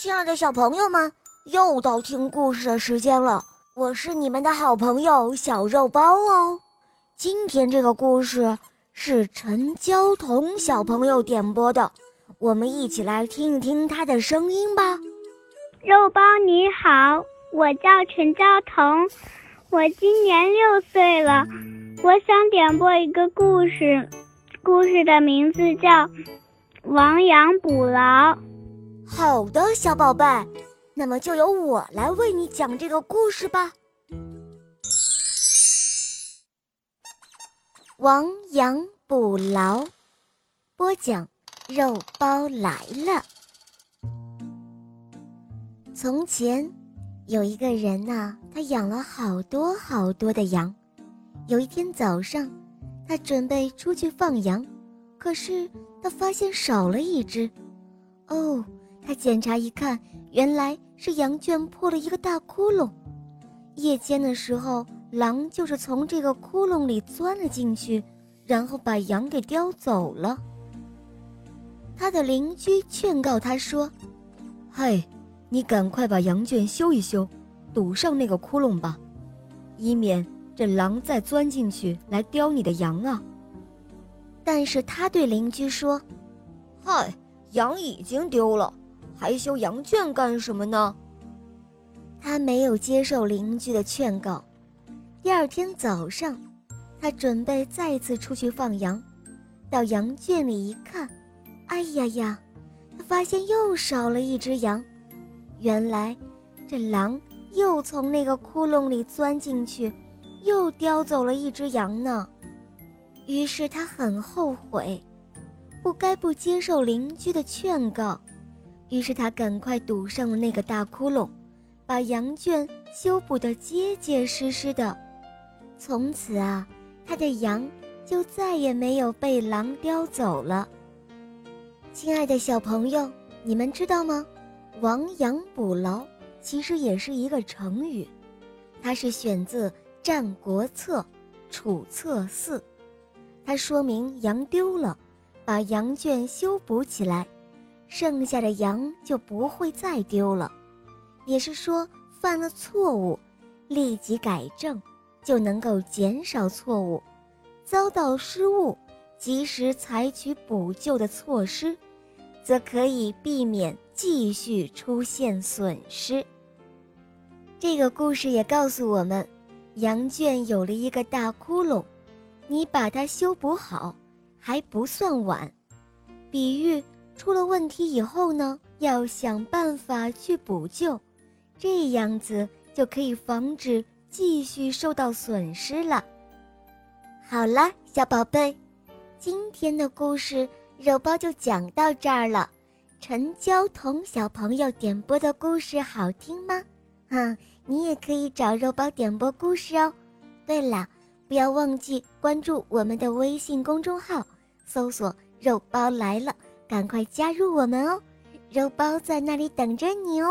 亲爱的小朋友们，又到听故事的时间了。我是你们的好朋友小肉包哦。今天这个故事是陈娇彤小朋友点播的，我们一起来听一听他的声音吧。肉包你好，我叫陈娇彤，我今年六岁了，我想点播一个故事，故事的名字叫《亡羊补牢》。好的，小宝贝，那么就由我来为你讲这个故事吧。亡羊补牢，播讲肉包来了。从前有一个人呐，他养了好多好多的羊。有一天早上，他准备出去放羊，可是他发现少了一只。哦。他检查一看，原来是羊圈破了一个大窟窿。夜间的时候，狼就是从这个窟窿里钻了进去，然后把羊给叼走了。他的邻居劝告他说：“嘿，你赶快把羊圈修一修，堵上那个窟窿吧，以免这狼再钻进去来叼你的羊啊。”但是他对邻居说：“嗨，羊已经丢了。”还修羊圈干什么呢？他没有接受邻居的劝告。第二天早上，他准备再次出去放羊，到羊圈里一看，哎呀呀，他发现又少了一只羊。原来，这狼又从那个窟窿里钻进去，又叼走了一只羊呢。于是他很后悔，不该不接受邻居的劝告。于是他赶快堵上了那个大窟窿，把羊圈修补得结结实实的。从此啊，他的羊就再也没有被狼叼走了。亲爱的小朋友，你们知道吗？“亡羊补牢”其实也是一个成语，它是选自《战国策·楚策四》，它说明羊丢了，把羊圈修补起来。剩下的羊就不会再丢了，也是说犯了错误，立即改正，就能够减少错误；遭到失误，及时采取补救的措施，则可以避免继续出现损失。这个故事也告诉我们，羊圈有了一个大窟窿，你把它修补好，还不算晚。比喻。出了问题以后呢，要想办法去补救，这样子就可以防止继续受到损失了。好了，小宝贝，今天的故事肉包就讲到这儿了。陈娇彤小朋友点播的故事好听吗？嗯，你也可以找肉包点播故事哦。对了，不要忘记关注我们的微信公众号，搜索“肉包来了”。赶快加入我们哦，肉包在那里等着你哦。